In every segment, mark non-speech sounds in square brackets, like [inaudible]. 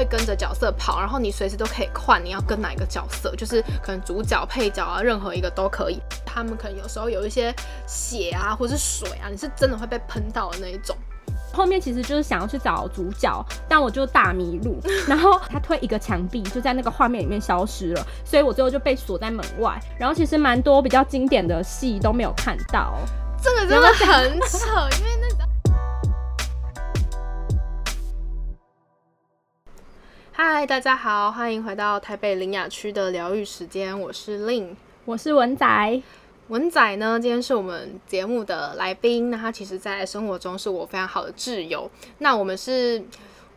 会跟着角色跑，然后你随时都可以换你要跟哪一个角色，就是可能主角、配角啊，任何一个都可以。他们可能有时候有一些血啊，或是水啊，你是真的会被喷到的那一种。后面其实就是想要去找主角，但我就大迷路，[laughs] 然后他推一个墙壁，就在那个画面里面消失了，所以我最后就被锁在门外。然后其实蛮多比较经典的戏都没有看到，这个真的很扯，因为嗨，大家好，欢迎回到台北林雅区的疗愈时间，我是 Lin，，我是文仔。文仔呢，今天是我们节目的来宾。那他其实，在生活中是我非常好的挚友。那我们是，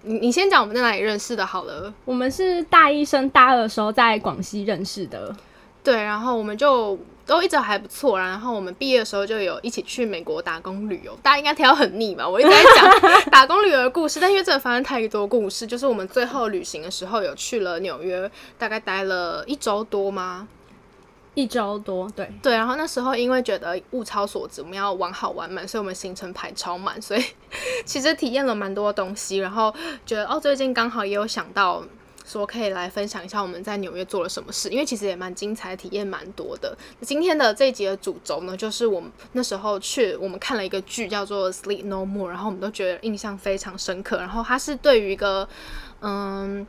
你你先讲我们在哪里认识的？好了，我们是大一升大二的时候在广西认识的。对，然后我们就都一直还不错。然后我们毕业的时候就有一起去美国打工旅游。大家应该听到很腻吧？我一直在讲 [laughs] 打工旅游的故事，但因为真的发生太多故事，就是我们最后旅行的时候有去了纽约，大概待了一周多吗？一周多，对对，然后那时候因为觉得物超所值，我们要玩好玩满，所以我们行程排超满，所以 [laughs] 其实体验了蛮多东西，然后觉得哦，最近刚好也有想到说可以来分享一下我们在纽约做了什么事，因为其实也蛮精彩，体验蛮多的。今天的这一集的主轴呢，就是我们那时候去我们看了一个剧叫做《Sleep No More》，然后我们都觉得印象非常深刻，然后它是对于一个嗯。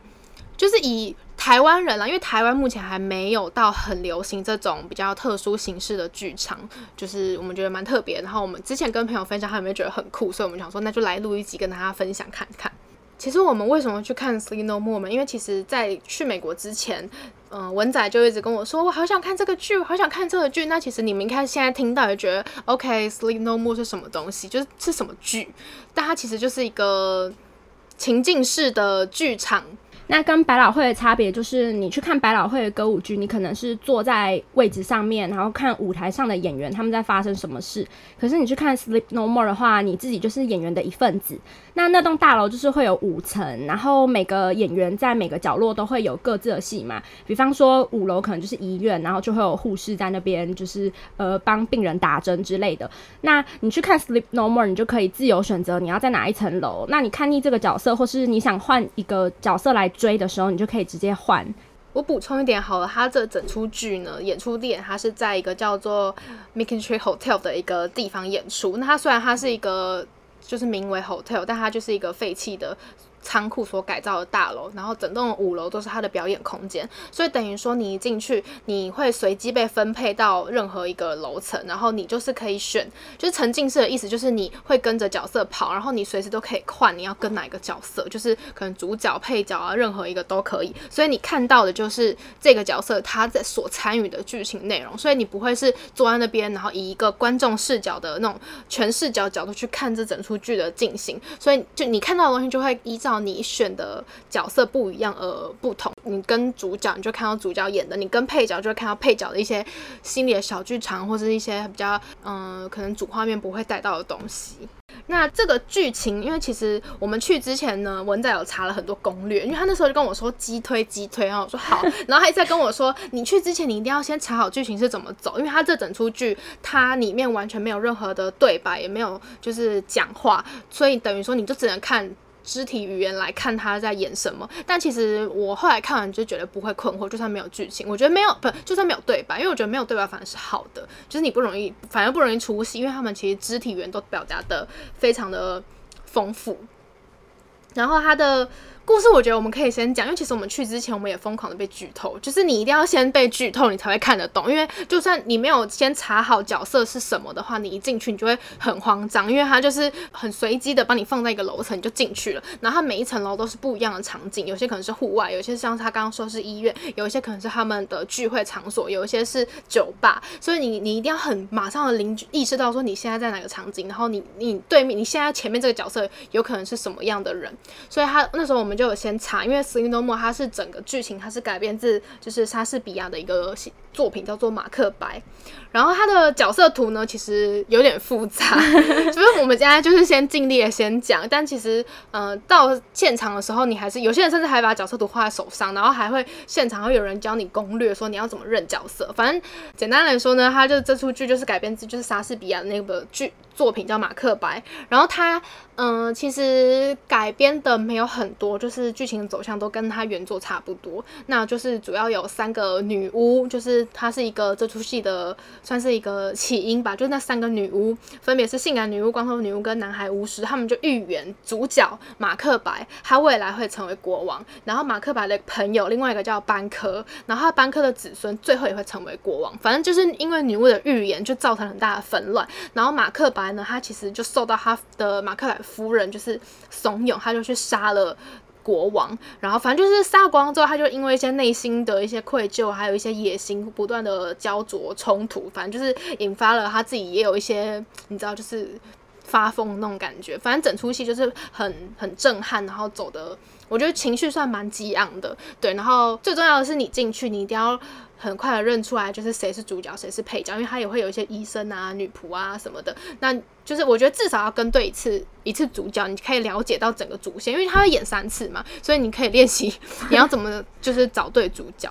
就是以台湾人啦，因为台湾目前还没有到很流行这种比较特殊形式的剧场，就是我们觉得蛮特别。然后我们之前跟朋友分享，他有没有觉得很酷？所以我们想说，那就来录一集跟大家分享看看。其实我们为什么去看《Sleep No More》？因为其实在去美国之前，嗯，文仔就一直跟我说，我好想看这个剧，好想看这个剧。那其实你们应该现在听到也觉得，OK，《Sleep No More》是什么东西？就是是什么剧？但它其实就是一个情境式的剧场。那跟百老汇的差别就是，你去看百老汇的歌舞剧，你可能是坐在位置上面，然后看舞台上的演员他们在发生什么事。可是你去看《Sleep No More》的话，你自己就是演员的一份子。那那栋大楼就是会有五层，然后每个演员在每个角落都会有各自的戏嘛。比方说五楼可能就是医院，然后就会有护士在那边，就是呃帮病人打针之类的。那你去看《Sleep No More》，你就可以自由选择你要在哪一层楼。那你看腻这个角色，或是你想换一个角色来。追的时候，你就可以直接换。我补充一点好了，它这整出剧呢，演出地点它是在一个叫做 Making Tree Hotel 的一个地方演出。那它虽然它是一个就是名为 Hotel，但它就是一个废弃的。仓库所改造的大楼，然后整栋五楼都是他的表演空间，所以等于说你一进去，你会随机被分配到任何一个楼层，然后你就是可以选，就是沉浸式的意思，就是你会跟着角色跑，然后你随时都可以换你要跟哪一个角色，就是可能主角、配角啊，任何一个都可以。所以你看到的就是这个角色他在所参与的剧情内容，所以你不会是坐在那边，然后以一个观众视角的那种全视角角度去看这整出剧的进行，所以就你看到的东西就会依照。你选的角色不一样而不同，你跟主角你就看到主角演的，你跟配角就会看到配角的一些心里的小剧场，或者一些比较嗯，可能主画面不会带到的东西。那这个剧情，因为其实我们去之前呢，文仔有查了很多攻略，因为他那时候就跟我说击推击推，然后我说好，然后他一直在跟我说，你去之前你一定要先查好剧情是怎么走，因为他这整出剧它里面完全没有任何的对白，也没有就是讲话，所以等于说你就只能看。肢体语言来看他在演什么，但其实我后来看完就觉得不会困惑，就算没有剧情，我觉得没有不就算没有对白，因为我觉得没有对白反而是好的，就是你不容易，反而不容易出戏，因为他们其实肢体语言都表达的非常的丰富，然后他的。故事我觉得我们可以先讲，因为其实我们去之前我们也疯狂的被剧透，就是你一定要先被剧透，你才会看得懂。因为就算你没有先查好角色是什么的话，你一进去你就会很慌张，因为它就是很随机的把你放在一个楼层就进去了，然后它每一层楼都是不一样的场景，有些可能是户外，有些像他刚刚说是医院，有一些可能是他们的聚会场所，有一些是酒吧，所以你你一定要很马上的邻居意识到说你现在在哪个场景，然后你你对面你现在前面这个角色有可能是什么样的人，所以他那时候我们。就有先查，因为《Sleep No More》它是整个剧情，它是改编自就是莎士比亚的一个作品叫做《马克白》，然后他的角色图呢，其实有点复杂，[laughs] 就是我们今天就是先尽力的先讲，但其实，嗯，到现场的时候，你还是有些人甚至还把角色图画在手上，然后还会现场会有人教你攻略，说你要怎么认角色。反正简单来说呢，他就这出剧就是改编自就是莎士比亚的那个剧。作品叫《马克白》，然后他，嗯，其实改编的没有很多，就是剧情走向都跟他原作差不多。那就是主要有三个女巫，就是它是一个这出戏的算是一个起因吧。就那三个女巫，分别是性感女巫、光头女巫跟男孩巫师，他们就预言主角马克白他未来会成为国王。然后马克白的朋友另外一个叫班科，然后他班科的子孙最后也会成为国王。反正就是因为女巫的预言，就造成很大的纷乱。然后马克白。呢，他其实就受到他的马克莱夫人就是怂恿，他就去杀了国王。然后反正就是杀光之后，他就因为一些内心的一些愧疚，还有一些野心，不断的焦灼冲突。反正就是引发了他自己也有一些，你知道，就是发疯那种感觉。反正整出戏就是很很震撼，然后走的，我觉得情绪算蛮激昂的。对，然后最重要的是你进去，你一定要。很快的认出来就是谁是主角，谁是配角，因为他也会有一些医生啊、女仆啊什么的。那就是我觉得至少要跟对一次一次主角，你可以了解到整个主线，因为他会演三次嘛，所以你可以练习 [laughs] 你要怎么就是找对主角。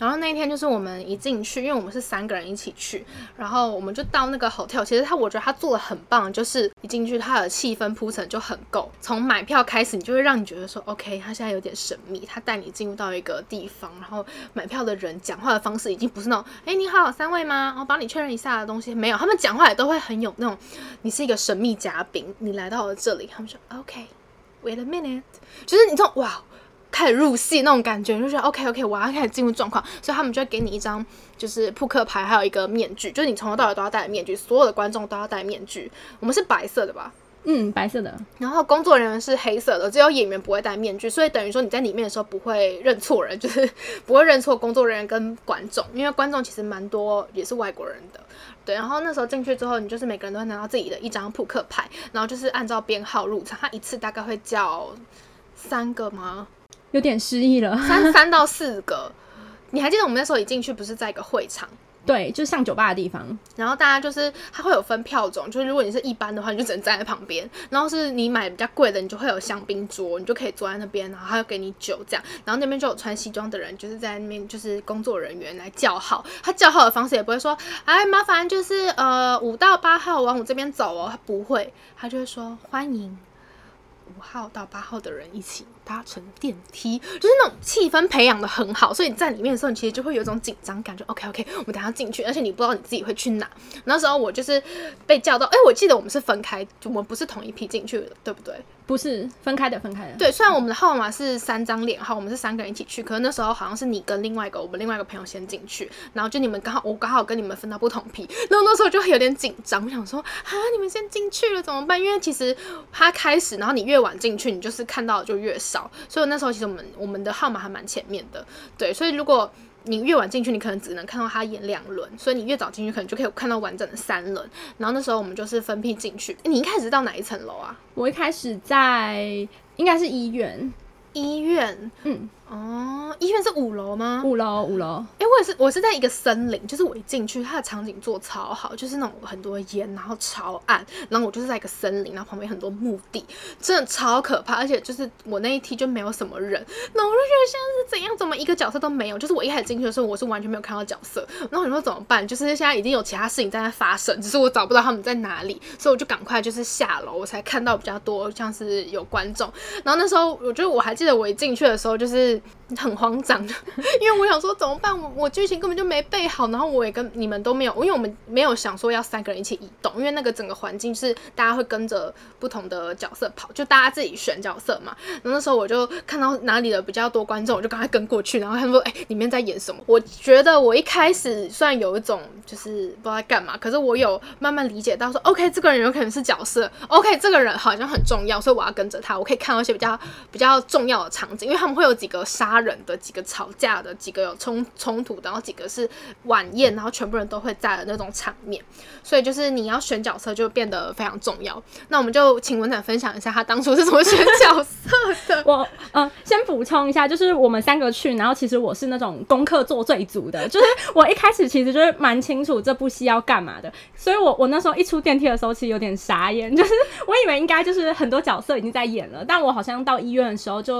然后那一天就是我们一进去，因为我们是三个人一起去，然后我们就到那个 hotel。其实他我觉得他做的很棒，就是一进去他的气氛铺陈就很够。从买票开始，你就会让你觉得说，OK，他现在有点神秘。他带你进入到一个地方，然后买票的人讲话的方式已经不是那种，哎，你好，三位吗？我帮你确认一下的东西没有。他们讲话也都会很有那种，你是一个神秘嘉宾，你来到了这里，他们说，OK，wait a minute，[laughs] 就是你这种哇。开始入戏那种感觉，就觉得 OK OK，我要开始进入状况，所以他们就会给你一张就是扑克牌，还有一个面具，就是你从头到尾都要戴面具，所有的观众都要戴面具。我们是白色的吧？嗯，白色的。然后工作人员是黑色的，只有演员不会戴面具，所以等于说你在里面的时候不会认错人，[laughs] 就是不会认错工作人员跟观众，因为观众其实蛮多也是外国人的。对，然后那时候进去之后，你就是每个人都会拿到自己的一张扑克牌，然后就是按照编号入场，他一次大概会叫三个吗？有点失忆了，三 [laughs] 三到四个，你还记得我们那时候一进去不是在一个会场？对，就是像酒吧的地方。然后大家就是它会有分票种，就是如果你是一般的话，你就只能站在旁边；然后是你买比较贵的，你就会有香槟桌，你就可以坐在那边，然后他就给你酒这样。然后那边就有穿西装的人，就是在那边就是工作人员来叫号。他叫号的方式也不会说，哎，麻烦就是呃五到八号往我这边走哦，他不会，他就会说欢迎五号到八号的人一起。搭乘电梯，就是那种气氛培养的很好，所以你在里面的时候，你其实就会有一种紧张感，就 OK OK，我们等下进去，而且你不知道你自己会去哪。那时候我就是被叫到，哎，我记得我们是分开，我们不是同一批进去的，对不对？不是分开的，分开的。对，虽然我们的号码是三张脸号，我们是三个人一起去，可是那时候好像是你跟另外一个我们另外一个朋友先进去，然后就你们刚好我刚好跟你们分到不同批，然后那时候就有点紧张，我想说啊，你们先进去了怎么办？因为其实他开始，然后你越晚进去，你就是看到就越少。所以那时候其实我们我们的号码还蛮前面的，对，所以如果你越晚进去，你可能只能看到他演两轮，所以你越早进去，可能就可以看到完整的三轮。然后那时候我们就是分批进去。你一开始到哪一层楼啊？我一开始在应该是医院，医院，嗯。哦，医院是五楼吗？五楼，五楼。哎，我也是，我是在一个森林，就是我一进去，它的场景做超好，就是那种很多烟，然后超暗，然后我就是在一个森林，然后旁边很多墓地，真的超可怕。而且就是我那一梯就没有什么人，那我就觉得现在是怎样，怎么一个角色都没有？就是我一开始进去的时候，我是完全没有看到角色，然后你说怎么办？就是现在已经有其他事情在那发生，只是我找不到他们在哪里，所以我就赶快就是下楼，我才看到比较多像是有观众。然后那时候我觉得我还记得我一进去的时候就是。很慌张，[laughs] 因为我想说怎么办？我我剧情根本就没背好，然后我也跟你们都没有，因为我们没有想说要三个人一起移动，因为那个整个环境是大家会跟着不同的角色跑，就大家自己选角色嘛。然后那时候我就看到哪里的比较多观众，我就赶快跟过去，然后他们说：“哎，里面在演什么？”我觉得我一开始虽然有一种就是不知道在干嘛，可是我有慢慢理解到说：“OK，这个人有可能是角色，OK，这个人好像很重要，所以我要跟着他，我可以看到一些比较比较重的场景，因为他们会有几个。”杀人的，几个吵架的，几个有冲冲突，然后几个是晚宴，然后全部人都会在的那种场面。所以就是你要选角色就变得非常重要。那我们就请文展分享一下他当初是怎么选角色的。我呃，先补充一下，就是我们三个去，然后其实我是那种功课做最足的，就是我一开始其实就是蛮清楚这部戏要干嘛的，所以我我那时候一出电梯的时候，其实有点傻眼，就是我以为应该就是很多角色已经在演了，但我好像到医院的时候就。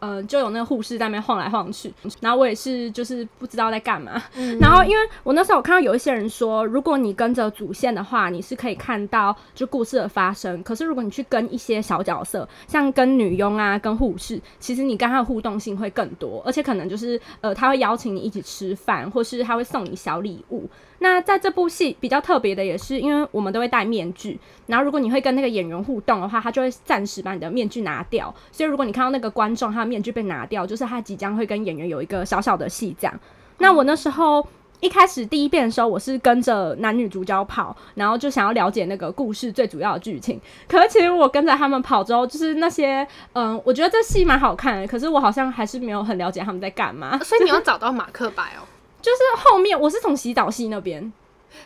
呃，就有那个护士在那边晃来晃去，然后我也是就是不知道在干嘛。然后因为我那时候我看到有一些人说，如果你跟着主线的话，你是可以看到就故事的发生。可是如果你去跟一些小角色，像跟女佣啊、跟护士，其实你跟他的互动性会更多，而且可能就是呃，他会邀请你一起吃饭，或是他会送你小礼物。那在这部戏比较特别的也是，因为我们都会戴面具，然后如果你会跟那个演员互动的话，他就会暂时把你的面具拿掉。所以如果你看到那个观众他的面具被拿掉，就是他即将会跟演员有一个小小的戏这样。那我那时候一开始第一遍的时候，我是跟着男女主角跑，然后就想要了解那个故事最主要的剧情。可是其实我跟着他们跑之后，就是那些嗯，我觉得这戏蛮好看的，可是我好像还是没有很了解他们在干嘛。所以你要找到马克白哦。[laughs] 就是后面我是从洗澡戏那边，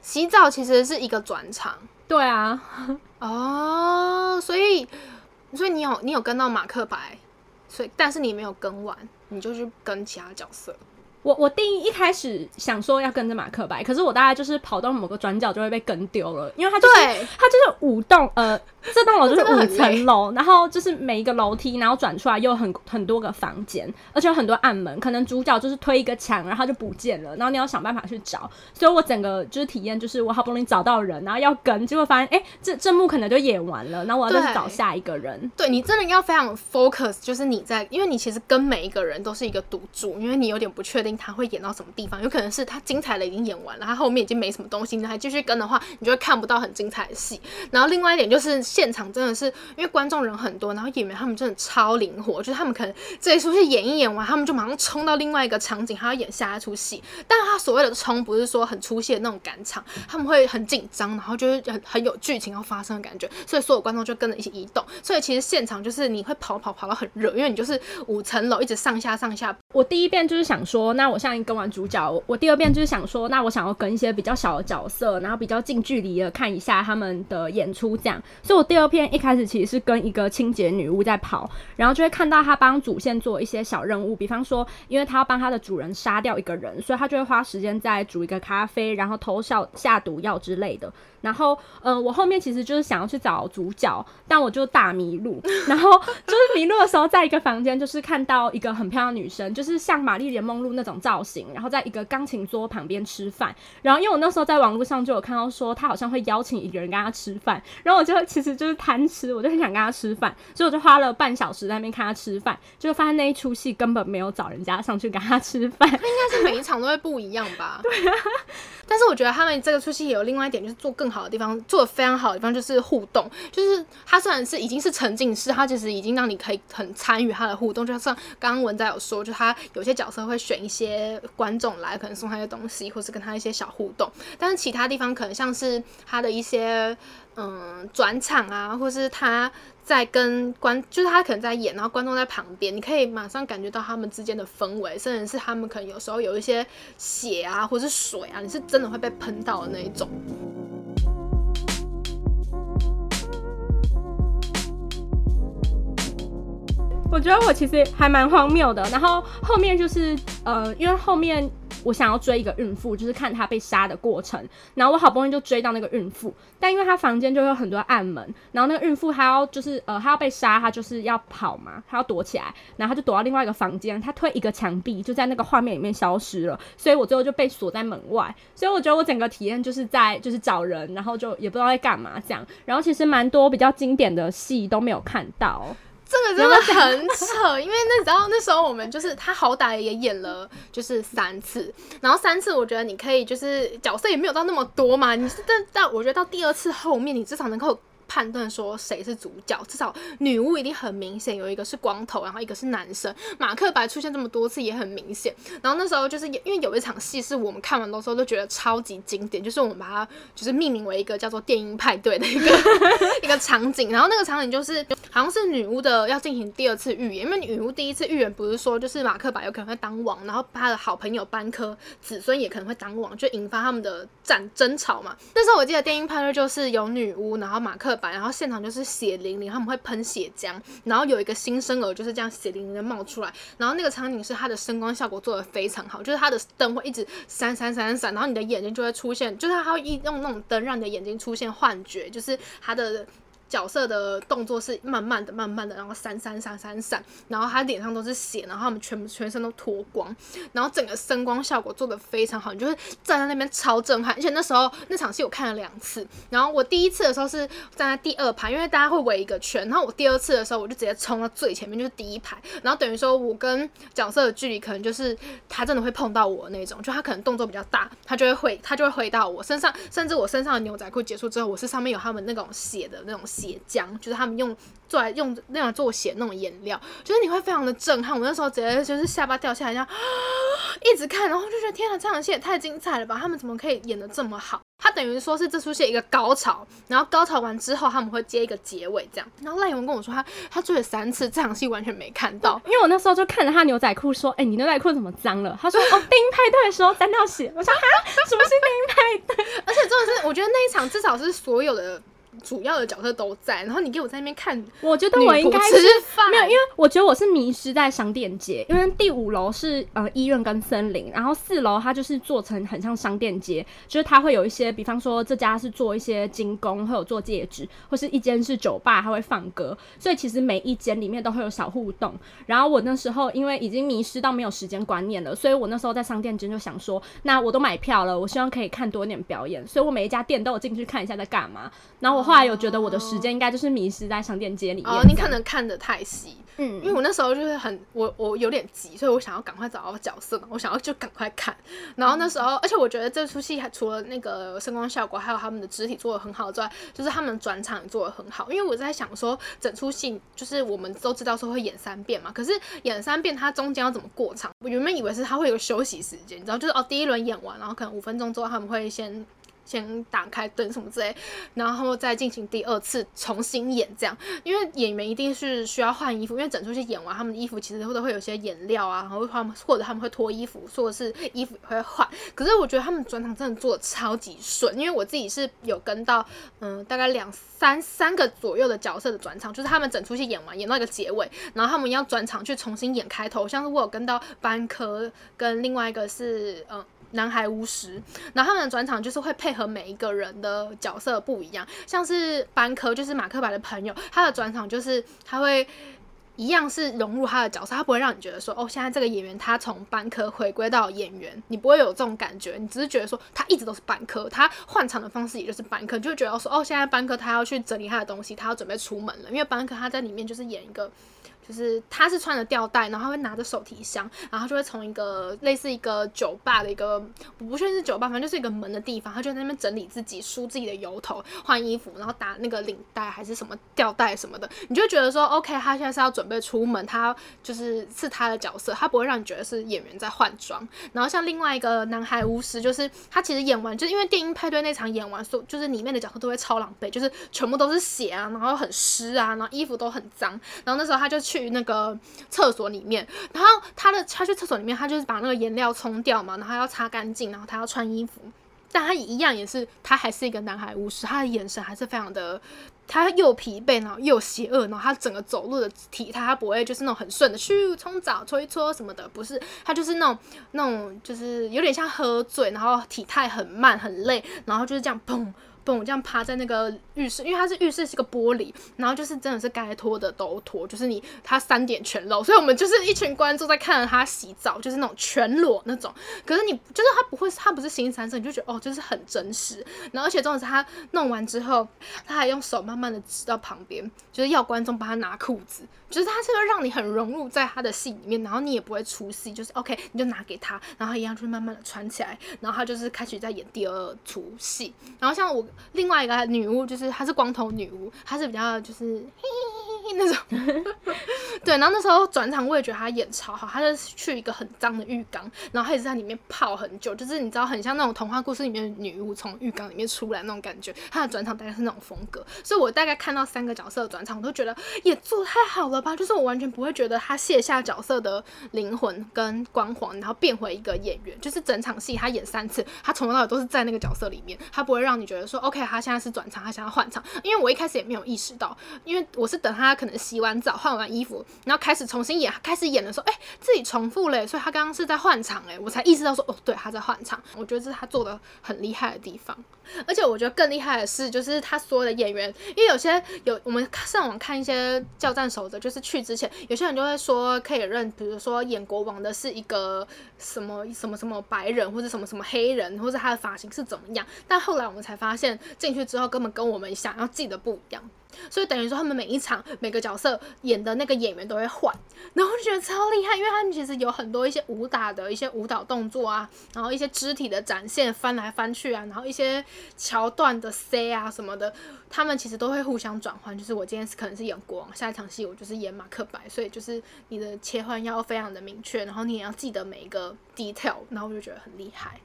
洗澡其实是一个转场，对啊，哦，所以所以你有你有跟到马克白，所以但是你没有跟完，你就去跟其他角色。我我第一一开始想说要跟着马克白，可是我大概就是跑到某个转角就会被跟丢了，因为他就是他就是五栋呃。这栋楼就是 [laughs] 五层楼，然后就是每一个楼梯，然后转出来又很很多个房间，而且有很多暗门。可能主角就是推一个墙，然后就不见了，然后你要想办法去找。所以我整个就是体验，就是我好不容易找到人，然后要跟，结果发现哎，这这幕可能就演完了，然后我要再去找下一个人。对你真的要非常 focus，就是你在，因为你其实跟每一个人都是一个赌注，因为你有点不确定他会演到什么地方，有可能是他精彩的已经演完了，他后面已经没什么东西，你还继续跟的话，你就会看不到很精彩的戏。然后另外一点就是。现场真的是因为观众人很多，然后演员他们真的超灵活，就是他们可能这一出戏演一演完，他们就马上冲到另外一个场景，还要演下一出戏。但他所谓的冲不是说很出戏的那种赶场，他们会很紧张，然后就是很很有剧情要发生的感觉，所以所有观众就跟着一起移动。所以其实现场就是你会跑跑跑到很热，因为你就是五层楼一直上下上下。我第一遍就是想说，那那我现在跟完主角，我第二遍就是想说，那我想要跟一些比较小的角色，然后比较近距离的看一下他们的演出，这样。所以我第二遍一开始其实是跟一个清洁女巫在跑，然后就会看到她帮主线做一些小任务，比方说，因为她要帮她的主人杀掉一个人，所以她就会花时间在煮一个咖啡，然后偷笑下毒药之类的。然后，呃，我后面其实就是想要去找主角，但我就大迷路。[laughs] 然后就是迷路的时候，在一个房间，就是看到一个很漂亮女生，就是像玛丽莲梦露那种造型，然后在一个钢琴桌旁边吃饭。然后因为我那时候在网络上就有看到说，他好像会邀请一个人跟他吃饭。然后我就其实就是贪吃，我就很想跟他吃饭，所以我就花了半小时在那边看他吃饭，就发现那一出戏根本没有找人家上去跟他吃饭。应该是每一场都会不一样吧？[laughs] 对啊。但是我觉得他们这个出戏也有另外一点，就是做更好的地方，做的非常好的地方就是互动。就是他虽然是已经是沉浸式，他其实已经让你可以很参与他的互动。就像刚刚文仔有说，就他有些角色会选一些观众来，可能送他一些东西，或是跟他一些小互动。但是其他地方可能像是他的一些嗯转场啊，或是他。在跟观，就是他可能在演，然后观众在旁边，你可以马上感觉到他们之间的氛围，甚至是他们可能有时候有一些血啊，或是水啊，你是真的会被喷到的那一种。我觉得我其实还蛮荒谬的，然后后面就是呃，因为后面。我想要追一个孕妇，就是看她被杀的过程。然后我好不容易就追到那个孕妇，但因为她房间就有很多暗门，然后那个孕妇她要就是呃她要被杀，她就是要跑嘛，她要躲起来，然后她就躲到另外一个房间，她推一个墙壁，就在那个画面里面消失了。所以我最后就被锁在门外。所以我觉得我整个体验就是在就是找人，然后就也不知道在干嘛这样。然后其实蛮多比较经典的戏都没有看到。这个真的很扯，因为那然后那时候我们就是他好歹也演了就是三次，然后三次我觉得你可以就是角色也没有到那么多嘛，你是但但我觉得到第二次后面你至少能够。判断说谁是主角，至少女巫一定很明显，有一个是光头，然后一个是男生。马克白出现这么多次也很明显。然后那时候就是因为有一场戏是我们看完的时候都觉得超级经典，就是我们把它就是命名为一个叫做电音派对的一个 [laughs] 一个场景。然后那个场景就是好像是女巫的要进行第二次预言，因为女巫第一次预言不是说就是马克白有可能会当王，然后他的好朋友班科子孙也可能会当王，就引发他们的战争吵嘛。那时候我记得电音派对就是有女巫，然后马克然后现场就是血淋淋，他们会喷血浆，然后有一个新生儿就是这样血淋淋的冒出来，然后那个场景是它的声光效果做的非常好，就是它的灯会一直闪闪闪闪，然后你的眼睛就会出现，就是它会一用那种灯让你的眼睛出现幻觉，就是它的。角色的动作是慢慢的、慢慢的，然后闪闪闪闪闪，然后他脸上都是血，然后他们全全身都脱光，然后整个声光效果做的非常好，你就是站在那边超震撼。而且那时候那场戏我看了两次，然后我第一次的时候是站在第二排，因为大家会围一个圈，然后我第二次的时候我就直接冲到最前面，就是第一排，然后等于说我跟角色的距离可能就是他真的会碰到我那种，就他可能动作比较大，他就会回他就会回到我身上，甚至我身上的牛仔裤结束之后，我是上面有他们那种血的那种。浆就是他们用做来用那样做血那种颜料，就是你会非常的震撼。我那时候直接就是下巴掉下来，这样 [gasps] 一直看，然后就觉得天啊，这场戏也太精彩了吧！他们怎么可以演的这么好？他等于说是这出戏一个高潮，然后高潮完之后他们会接一个结尾，这样。然后赖文跟我说他他追了三次，这场戏完全没看到，因为我那时候就看着他牛仔裤说：“哎，你牛仔裤怎么脏了？”他说：“ [laughs] 哦，电音派对的时候沾到血。”我说：“啊，什么是电音派对？”而且真的是，我觉得那一场至少是所有的。主要的角色都在，然后你给我在那边看，我觉得我应该是没有，因为我觉得我是迷失在商店街，因为第五楼是呃医院跟森林，然后四楼它就是做成很像商店街，就是它会有一些，比方说这家是做一些精工，会有做戒指，或是一间是酒吧，它会放歌，所以其实每一间里面都会有小互动。然后我那时候因为已经迷失到没有时间观念了，所以我那时候在商店街就想说，那我都买票了，我希望可以看多一点表演，所以我每一家店都有进去看一下在干嘛，然后我。后来有觉得我的时间应该就是迷失在商店街里面。哦，你可能看的太细。嗯，因为我那时候就是很我我有点急，所以我想要赶快找到角色，我想要就赶快看。然后那时候，而且我觉得这出戏还除了那个声光效果，还有他们的肢体做的很好之外，就是他们转场也做的很好。因为我在想说，整出戏就是我们都知道说会演三遍嘛，可是演三遍它中间要怎么过场？我原本以为是它会有休息时间，你知道，就是哦第一轮演完，然后可能五分钟之后他们会先。先打开灯什么之类，然后再进行第二次重新演这样，因为演员一定是需要换衣服，因为整出戏演完，他们的衣服其实都会有些颜料啊，然后他们或者他们会脱衣服，或者是衣服也会换。可是我觉得他们转场真的做的超级顺，因为我自己是有跟到嗯大概两三三个左右的角色的转场，就是他们整出戏演完演到一个结尾，然后他们要转场去重新演开头，像是我有跟到班科跟另外一个是嗯。男孩巫师，然后他们的转场就是会配合每一个人的角色不一样，像是班科就是马克白的朋友，他的转场就是他会一样是融入他的角色，他不会让你觉得说哦，现在这个演员他从班科回归到演员，你不会有这种感觉，你只是觉得说他一直都是班科，他换场的方式也就是班科，就会觉得说哦，现在班科他要去整理他的东西，他要准备出门了，因为班科他在里面就是演一个。就是他是穿着吊带，然后他会拿着手提箱，然后就会从一个类似一个酒吧的一个，我不确定是酒吧，反正就是一个门的地方，他就在那边整理自己，梳自己的油头，换衣服，然后打那个领带还是什么吊带什么的，你就觉得说，OK，他现在是要准备出门，他就是是他的角色，他不会让你觉得是演员在换装。然后像另外一个男孩巫师，就是他其实演完，就是因为电音派对那场演完，所就是里面的角色都会超狼狈，就是全部都是血啊，然后很湿啊，然后衣服都很脏，然后那时候他就去。那个厕所里面，然后他的他去厕所里面，他就是把那个颜料冲掉嘛，然后要擦干净，然后他要穿衣服，但他一样也是，他还是一个男孩巫师，他的眼神还是非常的，他又疲惫，然后又邪恶，然后他整个走路的体态，他不会就是那种很顺的去冲澡搓一搓什么的，不是，他就是那种那种就是有点像喝醉，然后体态很慢很累，然后就是这样砰。蹦这样趴在那个浴室，因为它是浴室是个玻璃，然后就是真的是该脱的都脱，就是你他三点全露，所以我们就是一群观众在看着他洗澡，就是那种全裸那种。可是你就是他不会，他不是新三色，你就觉得哦，就是很真实。然后而且重点是他弄完之后，他还用手慢慢的指到旁边，就是要观众帮他拿裤子，就是他是会让你很融入在他的戏里面，然后你也不会出戏，就是 OK，你就拿给他，然后一样就慢慢的穿起来，然后他就是开始在演第二出戏，然后像我。另外一个女巫就是她是光头女巫，她是比较就是嘿嘿嘿那种，[laughs] 对，然后那时候转场我也觉得他演超好，他就去一个很脏的浴缸，然后他也是在里面泡很久，就是你知道很像那种童话故事里面女巫从浴缸里面出来那种感觉。他的转场大概是那种风格，所以我大概看到三个角色的转场，我都觉得也做太好了吧，就是我完全不会觉得他卸下角色的灵魂跟光环，然后变回一个演员，就是整场戏他演三次，他从头到尾都是在那个角色里面，他不会让你觉得说 OK，他现在是转场，他想要换场，因为我一开始也没有意识到，因为我是等他可能洗完澡换完衣服，然后开始重新演，开始演的时候，哎，自己重复了，所以他刚刚是在换场，哎，我才意识到说，哦，对，他在换场，我觉得这是他做的很厉害的地方，而且我觉得更厉害的是，就是他所有的演员，因为有些有我们上网看一些教战守则，就是去之前，有些人就会说可以认，比如说演国王的是一个什么什么什么白人，或者什么什么黑人，或者他的发型是怎么样，但后来我们才发现进去之后根本跟我们想要记的不一样。所以等于说，他们每一场每个角色演的那个演员都会换，然后就觉得超厉害，因为他们其实有很多一些武打的一些舞蹈动作啊，然后一些肢体的展现，翻来翻去啊，然后一些桥段的 C 啊什么的，他们其实都会互相转换。就是我今天是可能是演国王，下一场戏我就是演马克白，所以就是你的切换要非常的明确，然后你也要记得每一个 detail，然后我就觉得很厉害。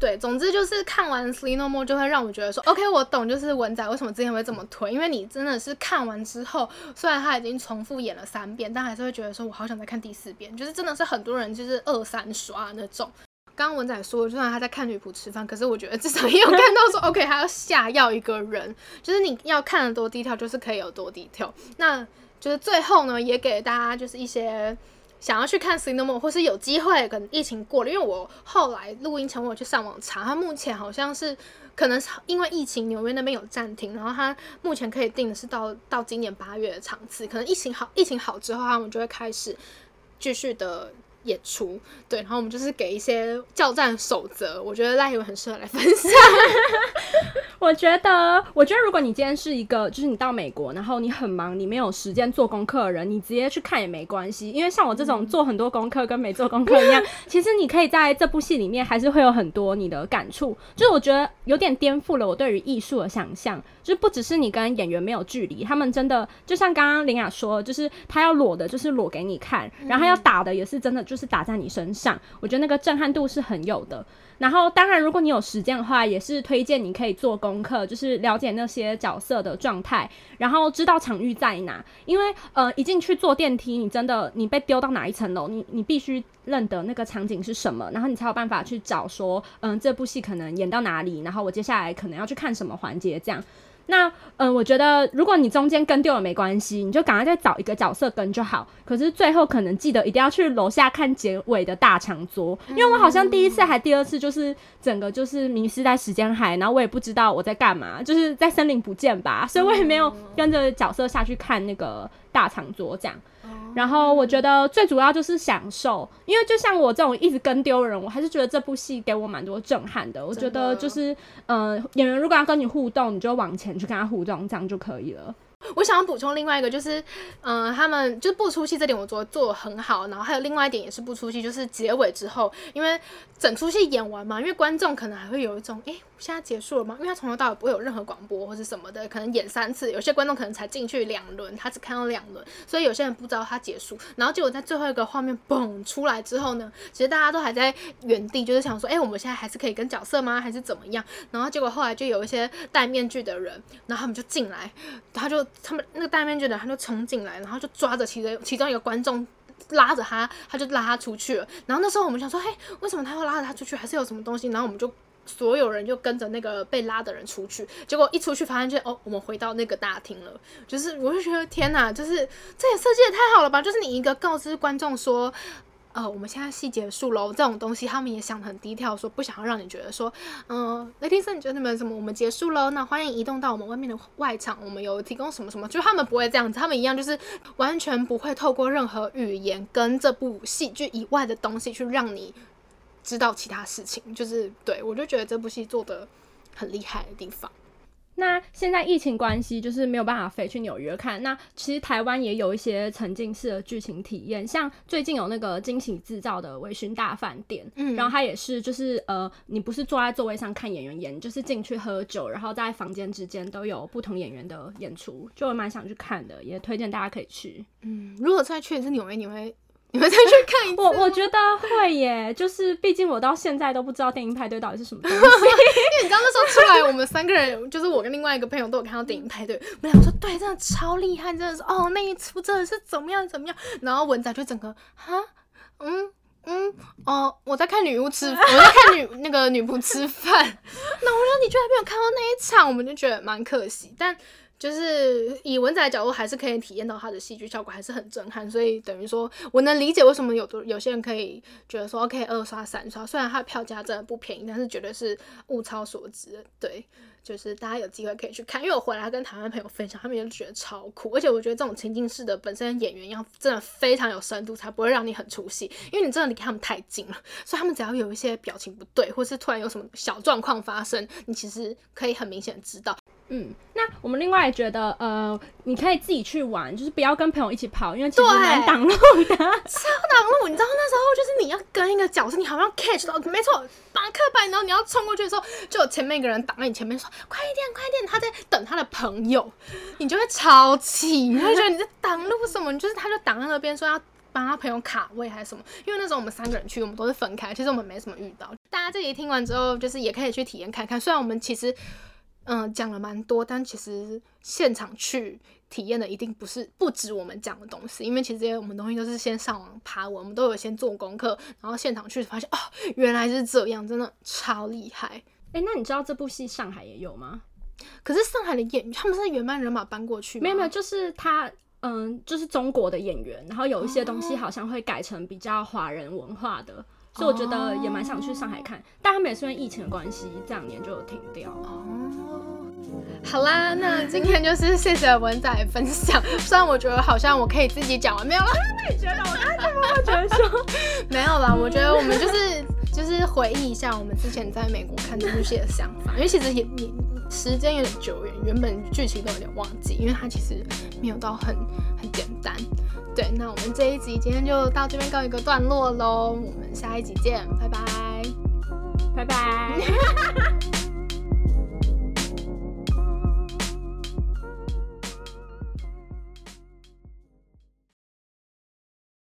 对，总之就是看完《Slee No More》就会让我觉得说，OK，我懂，就是文仔为什么之前会这么推，因为你真的是看完之后，虽然他已经重复演了三遍，但还是会觉得说，我好想再看第四遍，就是真的是很多人就是二三刷那种。刚刚文仔说，就算他在看女仆吃饭，可是我觉得至少也有看到说，OK，他要下药一个人，就是你要看的多低调，就是可以有多低调。那就是最后呢，也给大家就是一些。想要去看《Cinema》，或是有机会，跟疫情过了，因为我后来录音前我去上网查，他目前好像是可能是因为疫情，纽约那边有暂停，然后他目前可以定的是到到今年八月的场次，可能疫情好，疫情好之后，他们就会开始继续的。演出对，然后我们就是给一些教战守则，我觉得赖友很适合来分享。[laughs] 我觉得，我觉得如果你今天是一个，就是你到美国，然后你很忙，你没有时间做功课的人，你直接去看也没关系。因为像我这种做很多功课跟没做功课一样，其实你可以在这部戏里面还是会有很多你的感触。就是我觉得有点颠覆了我对于艺术的想象，就是不只是你跟演员没有距离，他们真的就像刚刚林雅说，就是他要裸的，就是裸给你看，然后要打的也是真的就。是打在你身上，我觉得那个震撼度是很有的。然后，当然，如果你有时间的话，也是推荐你可以做功课，就是了解那些角色的状态，然后知道场域在哪。因为，呃，一进去坐电梯，你真的你被丢到哪一层楼，你你必须认得那个场景是什么，然后你才有办法去找说，嗯，这部戏可能演到哪里，然后我接下来可能要去看什么环节这样。那嗯，我觉得如果你中间跟丢了没关系，你就赶快再找一个角色跟就好。可是最后可能记得一定要去楼下看结尾的大长桌，因为我好像第一次还第二次就是整个就是迷失在时间海，然后我也不知道我在干嘛，就是在森林不见吧，所以我也没有跟着角色下去看那个大长桌这样。然后我觉得最主要就是享受，因为就像我这种一直跟丢人，我还是觉得这部戏给我蛮多震撼的。我觉得就是，嗯，演员如果要跟你互动，你就往前去跟他互动，这样就可以了。我想要补充另外一个，就是，嗯，他们就是不出戏这点，我做做很好。然后还有另外一点也是不出戏，就是结尾之后，因为整出戏演完嘛，因为观众可能还会有一种，哎。现在结束了吗？因为他从头到尾不会有任何广播或是什么的，可能演三次，有些观众可能才进去两轮，他只看到两轮，所以有些人不知道他结束。然后结果在最后一个画面嘣出来之后呢，其实大家都还在原地，就是想说，哎，我们现在还是可以跟角色吗？还是怎么样？然后结果后来就有一些戴面具的人，然后他们就进来，他就他们那个戴面具的他就冲进来，然后就抓着其中其中一个观众拉着他，他就拉他出去了。然后那时候我们想说，嘿，为什么他要拉着他出去？还是有什么东西？然后我们就。所有人就跟着那个被拉的人出去，结果一出去发现哦，我们回到那个大厅了。就是我就觉得天哪，就是这也设计的太好了吧？就是你一个告知观众说，呃，我们现在戏结束喽，这种东西他们也想很低调，说不想要让你觉得说，嗯，雷霆森，你觉得你们什么？我们结束喽，那欢迎移动到我们外面的外场，我们有提供什么什么？就他们不会这样子，他们一样就是完全不会透过任何语言跟这部戏剧以外的东西去让你。知道其他事情，就是对我就觉得这部戏做的很厉害的地方。那现在疫情关系，就是没有办法飞去纽约看。那其实台湾也有一些沉浸式的剧情体验，像最近有那个惊喜制造的微醺大饭店，嗯，然后它也是就是呃，你不是坐在座位上看演员演，就是进去喝酒，然后在房间之间都有不同演员的演出，就蛮想去看的，也推荐大家可以去。嗯，如果再去一次纽约，你会？你们再去看一次，我我觉得会耶，就是毕竟我到现在都不知道电影派对到底是什么东西，[laughs] 因为你知道那时候出来，我们三个人就是我跟另外一个朋友都有看到电影派对，我们俩说对，真的超厉害，真的是哦那一出真的是怎么样怎么样，然后文仔就整个哈嗯嗯哦我在看女巫吃，我在看女那个女仆吃饭，那我说你居然没有看到那一场，我们就觉得蛮可惜，但。就是以文仔的角度，还是可以体验到它的戏剧效果，还是很震撼。所以等于说，我能理解为什么有的有些人可以觉得说可以二刷三刷。虽然它的票价真的不便宜，但是绝对是物超所值。对，就是大家有机会可以去看。因为我回来跟台湾朋友分享，他们也觉得超酷。而且我觉得这种情境式的本身演员要真的非常有深度，才不会让你很出戏。因为你真的离他们太近了，所以他们只要有一些表情不对，或是突然有什么小状况发生，你其实可以很明显知道。嗯，那我们另外也觉得，呃，你可以自己去玩，就是不要跟朋友一起跑，因为其实蛮挡路的，[laughs] 超挡路。你知道那时候就是你要跟一个角色，你好像 catch 到，没错，马克白，然后你要冲过去的时候，就有前面一个人挡在你前面，说快一点，快一点，他在等他的朋友，你就会超气，你会觉得你在挡路什么？你就是他就挡在那边说要帮他朋友卡位还是什么？因为那时候我们三个人去，我们都是分开，其实我们没什么遇到。大家这里听完之后，就是也可以去体验看看，虽然我们其实。嗯，讲了蛮多，但其实现场去体验的一定不是不止我们讲的东西，因为其实这些我们东西都是先上网爬文，我们都有先做功课，然后现场去发现哦，原来是这样，真的超厉害。哎，那你知道这部戏上海也有吗？可是上海的演员他们是原班人马搬过去，没有没有，就是他，嗯，就是中国的演员，然后有一些东西好像会改成比较华人文化的。所以我觉得也蛮想去上海看，但他们也是因为疫情的关系，这两年就有停掉。哦，好啦，那今天就是谢谢文仔分享。虽然我觉得好像我可以自己讲完，没有啦。那你觉得？我刚才怎么会觉得说 [laughs] 没有啦？我觉得我们就是就是回忆一下我们之前在美国看这部戏的想法，因为其实也你时间有点久远，原本剧情都有点忘记，因为它其实没有到很很简单。对，那我们这一集今天就到这边告一个段落喽，我们下一集见，拜拜，拜拜。[laughs]